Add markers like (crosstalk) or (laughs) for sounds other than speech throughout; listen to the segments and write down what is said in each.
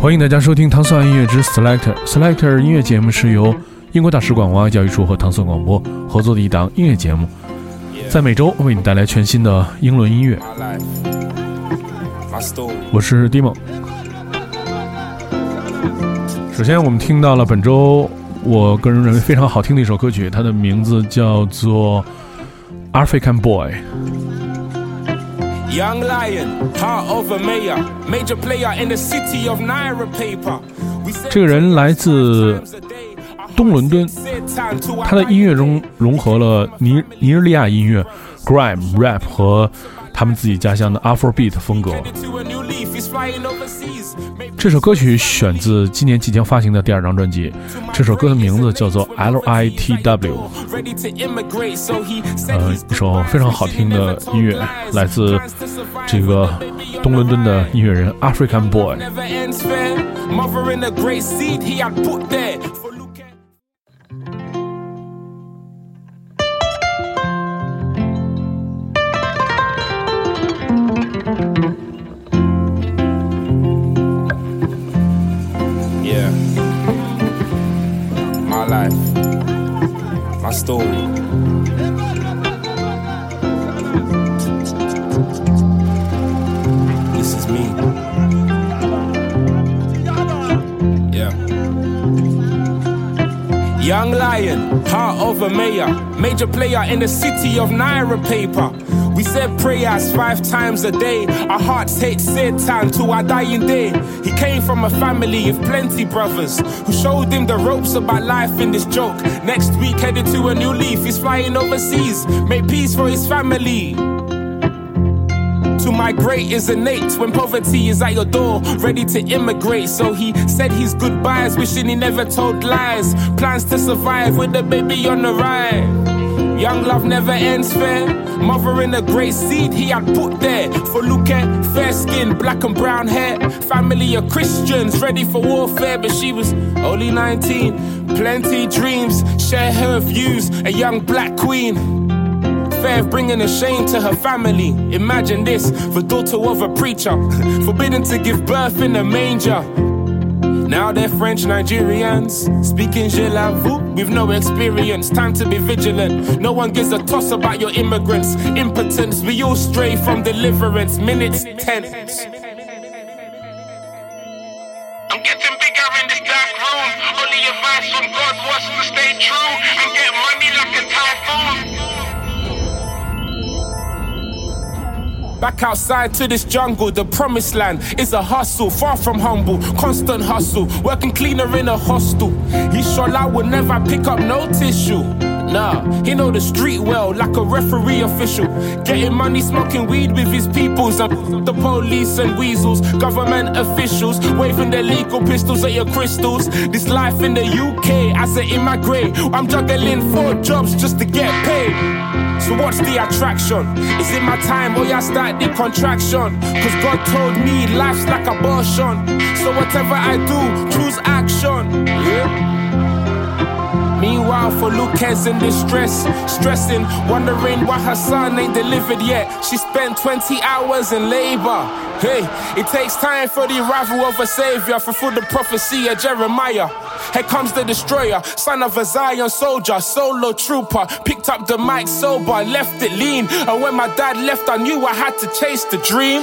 欢迎大家收听糖蒜音乐之 Selector。Selector 音乐节目是由英国大使馆文化教育处和糖蒜广播合作的一档音乐节目，在每周为你带来全新的英伦音乐。我是 Dimo。首先，我们听到了本周我个人认为非常好听的一首歌曲，它的名字叫做《African Boy》。Young lion, heart of a mayor, major player in the city of Naira paper. 这个人来自东伦敦，他的音乐中融合了尼尼日利亚音乐、grime、rap 和他们自己家乡的 Afrobeat 风格。这首歌曲选自今年即将发行的第二张专辑，这首歌的名字叫做 L I T W。呃，一首非常好听的音乐，来自这个东伦敦的音乐人 African Boy。Young lion, heart of a mayor, major player in the city of Naira paper. We said prayers five times a day. Our hearts hate Satan to our dying day. He came from a family of plenty brothers who showed him the ropes about life in this joke. Next week, headed to a new leaf. He's flying overseas. Make peace for his family. Migrate is innate when poverty is at your door, ready to immigrate. So he said his goodbyes, wishing he never told lies. Plans to survive with the baby on the ride. Young love never ends fair. Mother in a great seed he had put there. For look at fair skin, black and brown hair. Family of Christians ready for warfare, but she was only 19. Plenty dreams, share her views. A young black queen. Fair bringing a shame to her family. Imagine this, the daughter of a preacher, (laughs) forbidden to give birth in a manger. Now they're French Nigerians, speaking je la l'avoue with no experience. Time to be vigilant. No one gives a toss about your immigrants. Impotence, we all stray from deliverance. Minutes tense. I'm getting bigger in this dark room. Only advice from God was to stay true and get money like a typhoon. Back outside to this jungle, the promised land is a hustle, far from humble, constant hustle, working cleaner in a hostel. He sure I will never pick up no tissue. Nah, he know the street well, like a referee official. Getting money, smoking weed with his peoples. And the police and weasels, government officials, waving their legal pistols at your crystals. This life in the UK, as an immigrant, I'm juggling four jobs just to get paid. So what's the attraction? Is it my time or ya start the contraction? Cause God told me life's like abortion. So whatever I do, choose action. Yeah. Meanwhile, for Lucas in distress, stressing, wondering why her son ain't delivered yet. She spent 20 hours in labor. Hey, it takes time for the arrival of a savior, fulfill the prophecy of Jeremiah. Here comes the destroyer, son of a Zion soldier, solo trooper. Picked up the mic sober, left it lean. And when my dad left, I knew I had to chase the dream.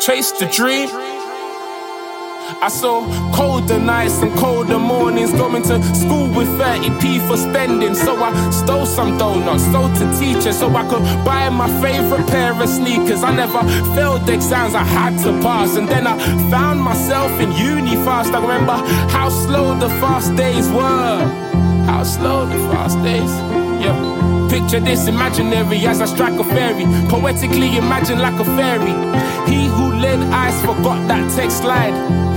Chase the dream. I saw colder nights and colder mornings going to school with 30p for spending. So I stole some donuts, sold to teachers so I could buy my favorite pair of sneakers. I never failed exams, I had to pass. And then I found myself in uni fast. I remember how slow the fast days were. How slow the fast days, yeah. Picture this imaginary as I strike a fairy. Poetically imagine like a fairy. He who led eyes forgot that text slide.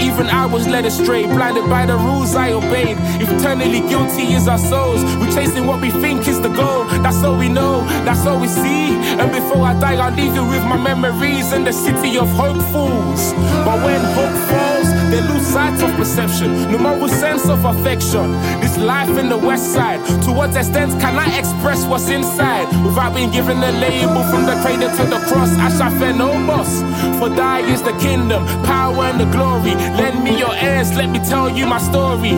Even I was led astray, blinded by the rules I obeyed. Eternally guilty is our souls. We're chasing what we think is the goal. That's all we know, that's all we see. And before I die, I'll leave you with my memories and the city of hopefuls. But when hope falls, they lose sight of perception, no more sense of affection. This life in the west side, to what extent can I express what's inside without being given a label from the cradle to the cross? I shall fear no boss, for thy is the kingdom, power and the glory. Lend me your ears, let me tell you my story.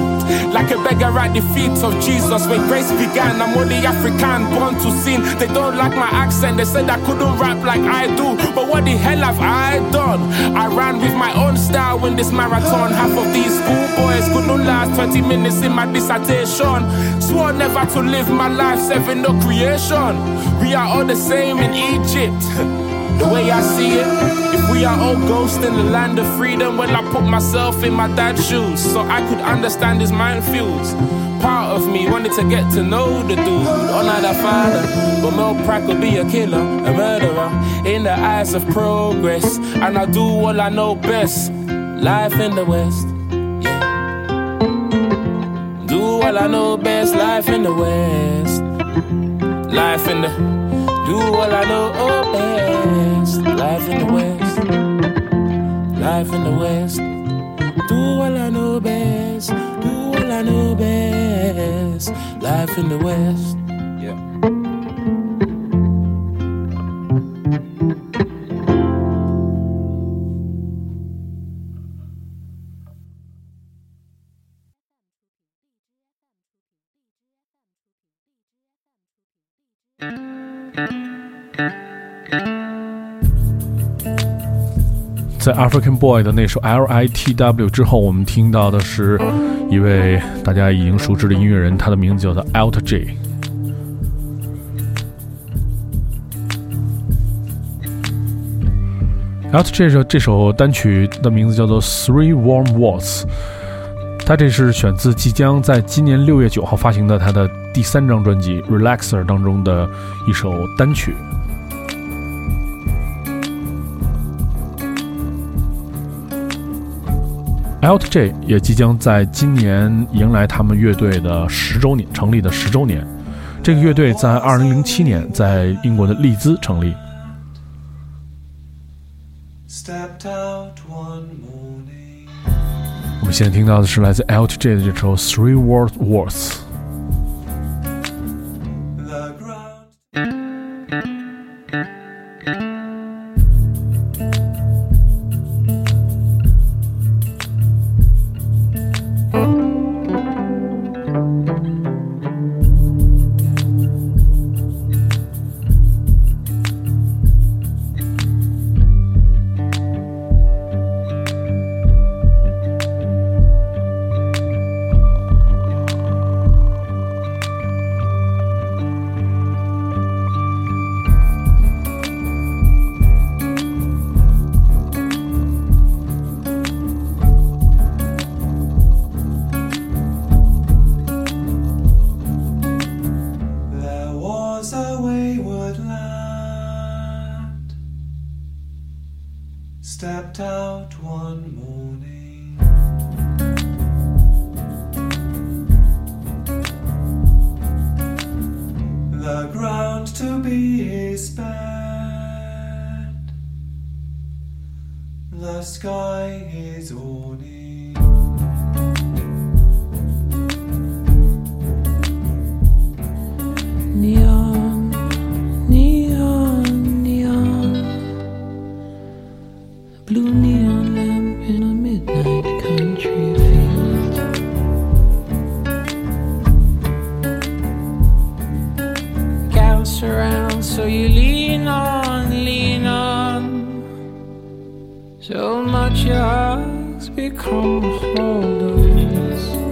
Like a beggar at the feet of Jesus, when grace began, I'm only African, born to sin. They don't like my accent, they said I couldn't rap like I do. The hell have I done? I ran with my own style in this marathon marathon. Half of these schoolboys couldn't last 20 minutes in my dissertation. Swore never to live my life serving no creation. We are all the same in Egypt. (laughs) The way I see it, if we are all ghosts in the land of freedom, well, I put myself in my dad's shoes so I could understand his minefields. Part of me wanted to get to know the dude, honor the father, but Mel Pratt could be a killer, a murderer in the eyes of progress, and I do all I know best. Life in the West. Yeah. Do what I know best. Life in the West. Life in the. Do what I know oh, best. Life in the West. Life in the West. Do what I know best. Do what I know best. Life in the West. 在 African Boy 的那首 L I T W 之后，我们听到的是一位大家已经熟知的音乐人，他的名字叫做 Alt J。Alt J 这这首单曲的名字叫做 Three Warm Walls，他这是选自即将在今年六月九号发行的他的第三张专辑 Relaxer 当中的一首单曲。Alt J 也即将在今年迎来他们乐队的十周年，成立的十周年。这个乐队在二零零七年在英国的利兹成立。我们现在听到的是来自 Alt J 的这首《Three World Wars》。stepped out one morning. The ground to be his bed, The sky is all. come hold us.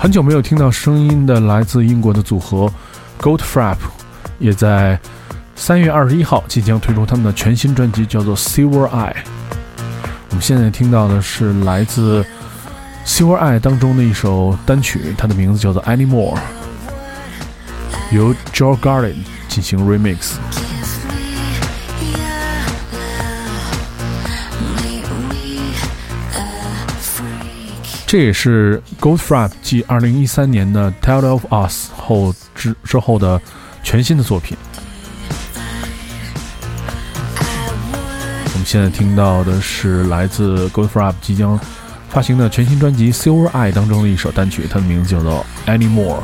很久没有听到声音的来自英国的组合 Goldfrapp，也在三月二十一号即将推出他们的全新专辑，叫做《Silver Eye》。我们现在听到的是来自《Silver Eye》当中的一首单曲，它的名字叫做《Anymore》，由 Joe Garden 进行 remix。这也是 g o l d f r a p 继二零一三年的《Tale of Us》后之之后的全新的作品。我们现在听到的是来自 Goldfrapp 即将发行的全新专辑《Silver Eye》当中的一首单曲，它的名字叫做《Anymore》。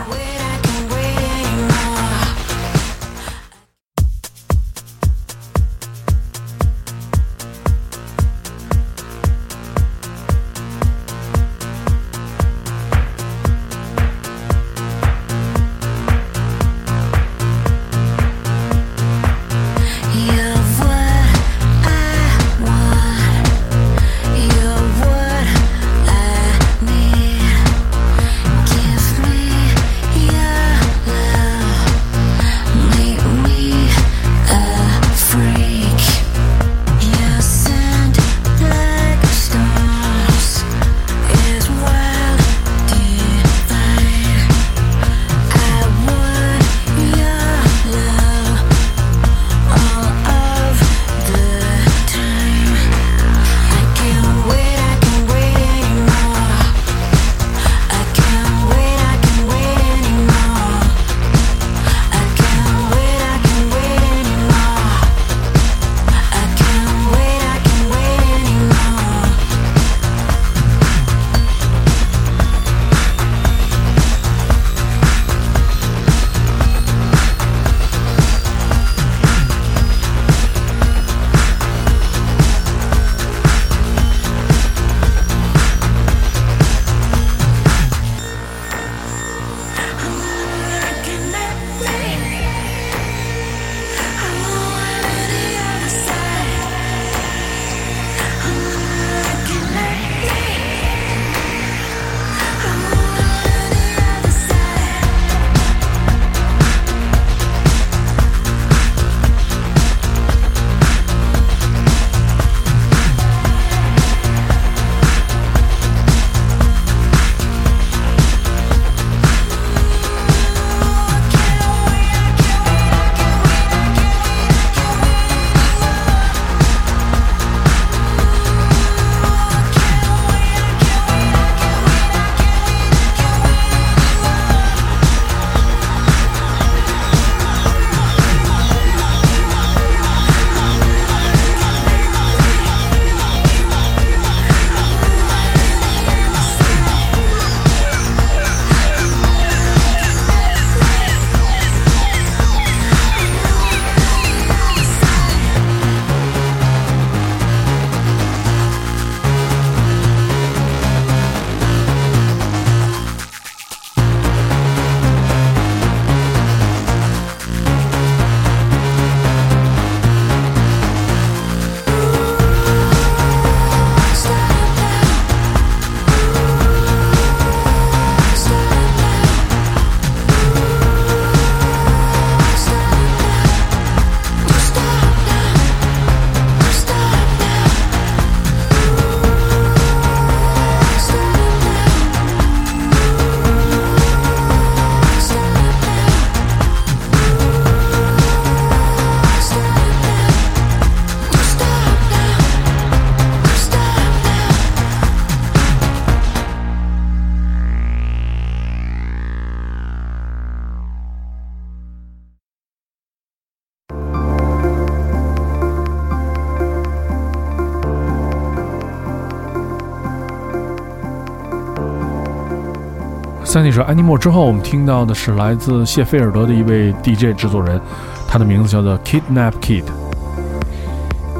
那首《Anymore》之后，我们听到的是来自谢菲尔德的一位 DJ 制作人，他的名字叫做 Kidnap Kid。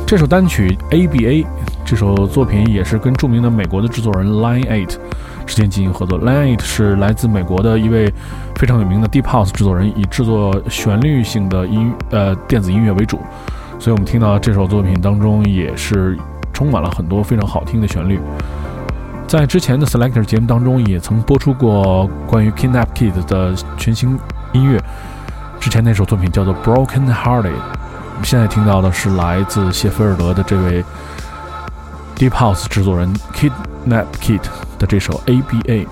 这首单曲《ABA》这首作品也是跟著名的美国的制作人 Line Eight 之间进行合作。Line Eight 是来自美国的一位非常有名的 Deep House 制作人，以制作旋律性的音呃电子音乐为主，所以我们听到这首作品当中也是充满了很多非常好听的旋律。在之前的 Selector 节目当中，也曾播出过关于 Kidnap Kid 的全新音乐。之前那首作品叫做《Broken Hearted》，我们现在听到的是来自谢菲尔德的这位 Deep House 制作人 Kidnap Kid 的这首《ABA》。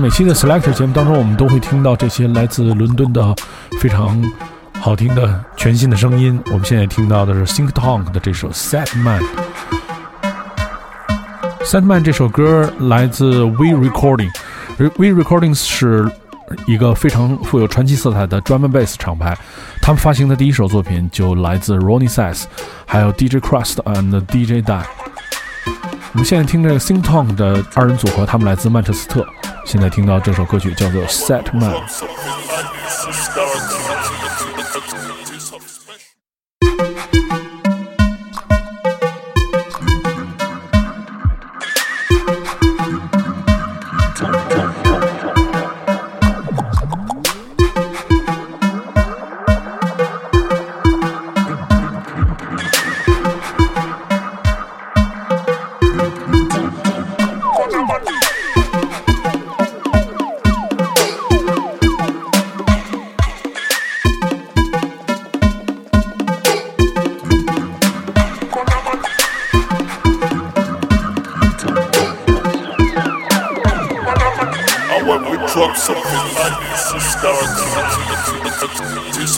每期的 Selector 节目当中，我们都会听到这些来自伦敦的非常好听的全新的声音。我们现在听到的是 Think Tank 的这首 Sad Man。Sad Man 这首歌来自 We Recording。We Recordings 是一个非常富有传奇色彩的 drum and bass 厂牌，他们发行的第一首作品就来自 Ronnie Sass，还有 DJ Crust and DJ Die。我们现在听这个 Sing Tong 的二人组合，他们来自曼彻斯特。现在听到这首歌曲叫做《Set Man》。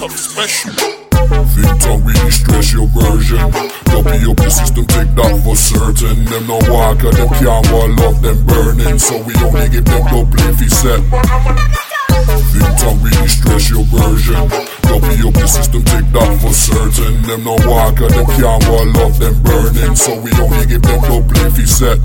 Something special. Really stress your version. Copy up the system, take that for certain. Them no walk, them can't wall up, them burning. So we only give them no play fee set. Really stress your version. Copy up the system, take that for certain. Them no walk, them can't wall up, them burning. So we only give them no play fee set.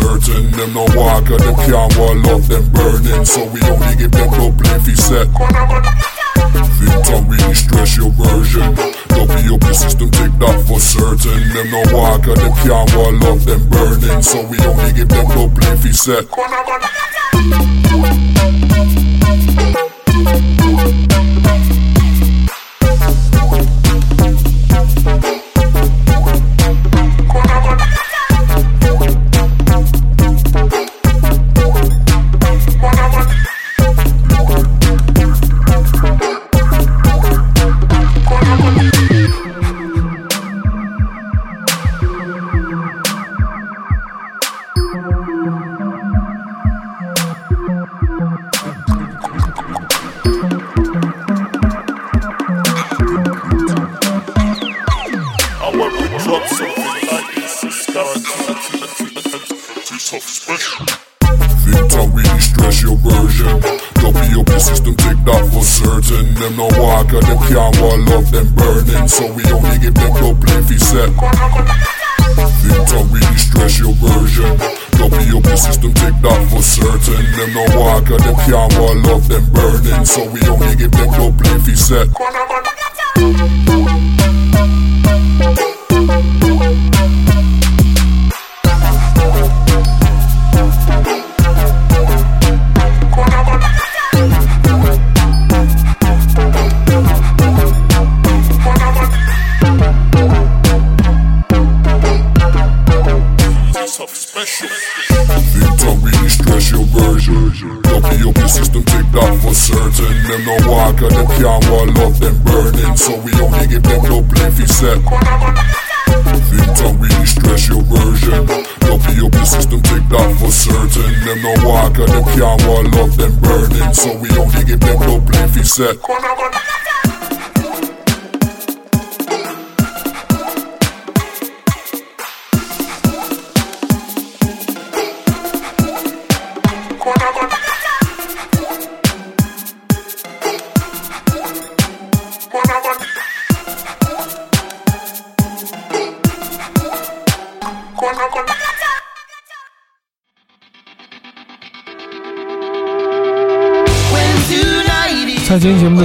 Certain. Them no walk, and them can't wall up, them burning. So we only give them no play fee set. Don't really stress your version. Copy up your system, take that for certain. Them no walk, and them can't wall up, them burning. So we only give them no play fee set. That for certain. Them no walk, and them can't wall up, them burning. So we only give them no play fee set. Don't stress your version. Up your system, take that for certain. Them no walk, and them can't wall up, them burning. So we only give them no play fee set. And them can't wall up, them burning. So we only give them play fee set. Think don't really stress your version. Copy up your system, take that for certain. Them no walk, and them can't wall up, them burning. So we only give them no play fee set.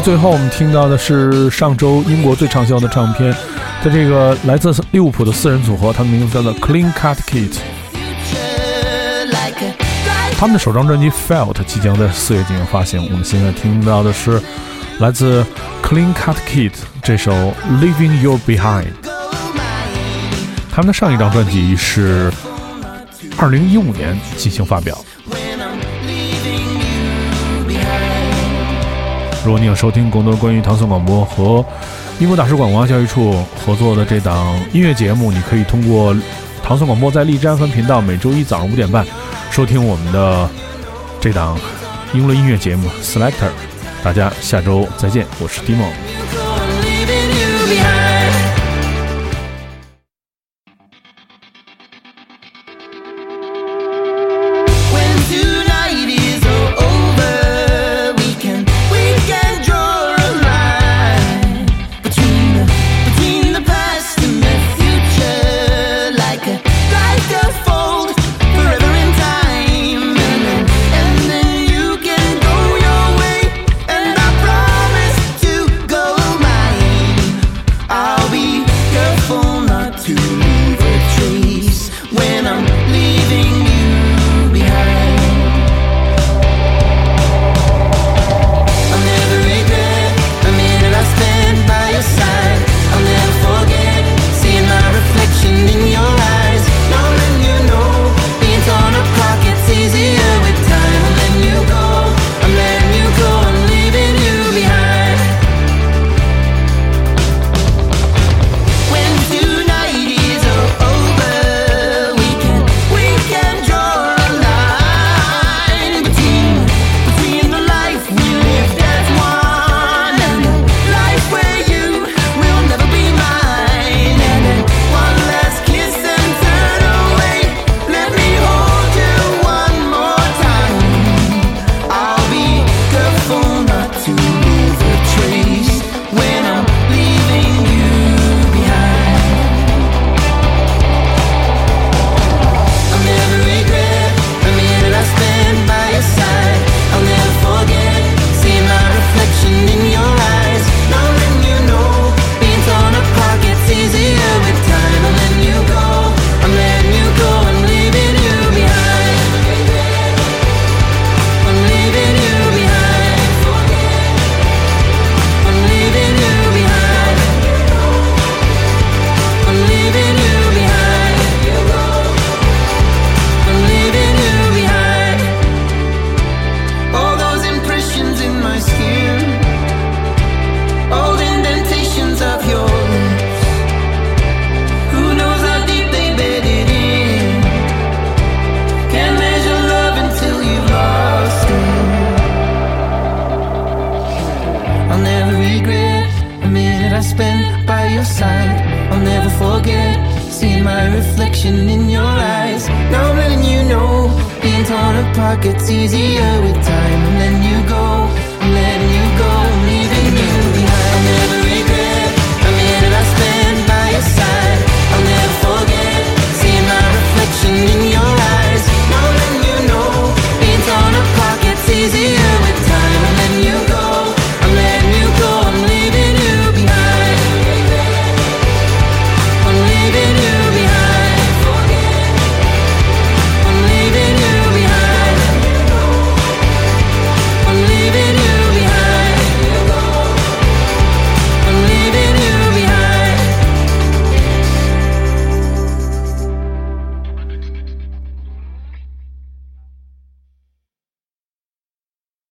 最后，我们听到的是上周英国最畅销的唱片，在这个来自利物浦的四人组合，他们名字叫做 Clean Cut Kit。他们的首张专辑《Felt》即将在四月进行发行。我们现在听到的是来自 Clean Cut Kids 这首《Leaving You Behind》。他们的上一张专辑是二零一五年进行发表。如果你想收听更多关于唐宋广播和英国大使馆文化教育处合作的这档音乐节目，你可以通过唐宋广播在荔枝分频道每周一早上五点半收听我们的这档英伦音乐节目 Selector。大家下周再见，我是 Dimo。I spent by your side. I'll never forget seeing my reflection in your eyes. Now I'm letting you know being torn apart gets easier with time, and then you go.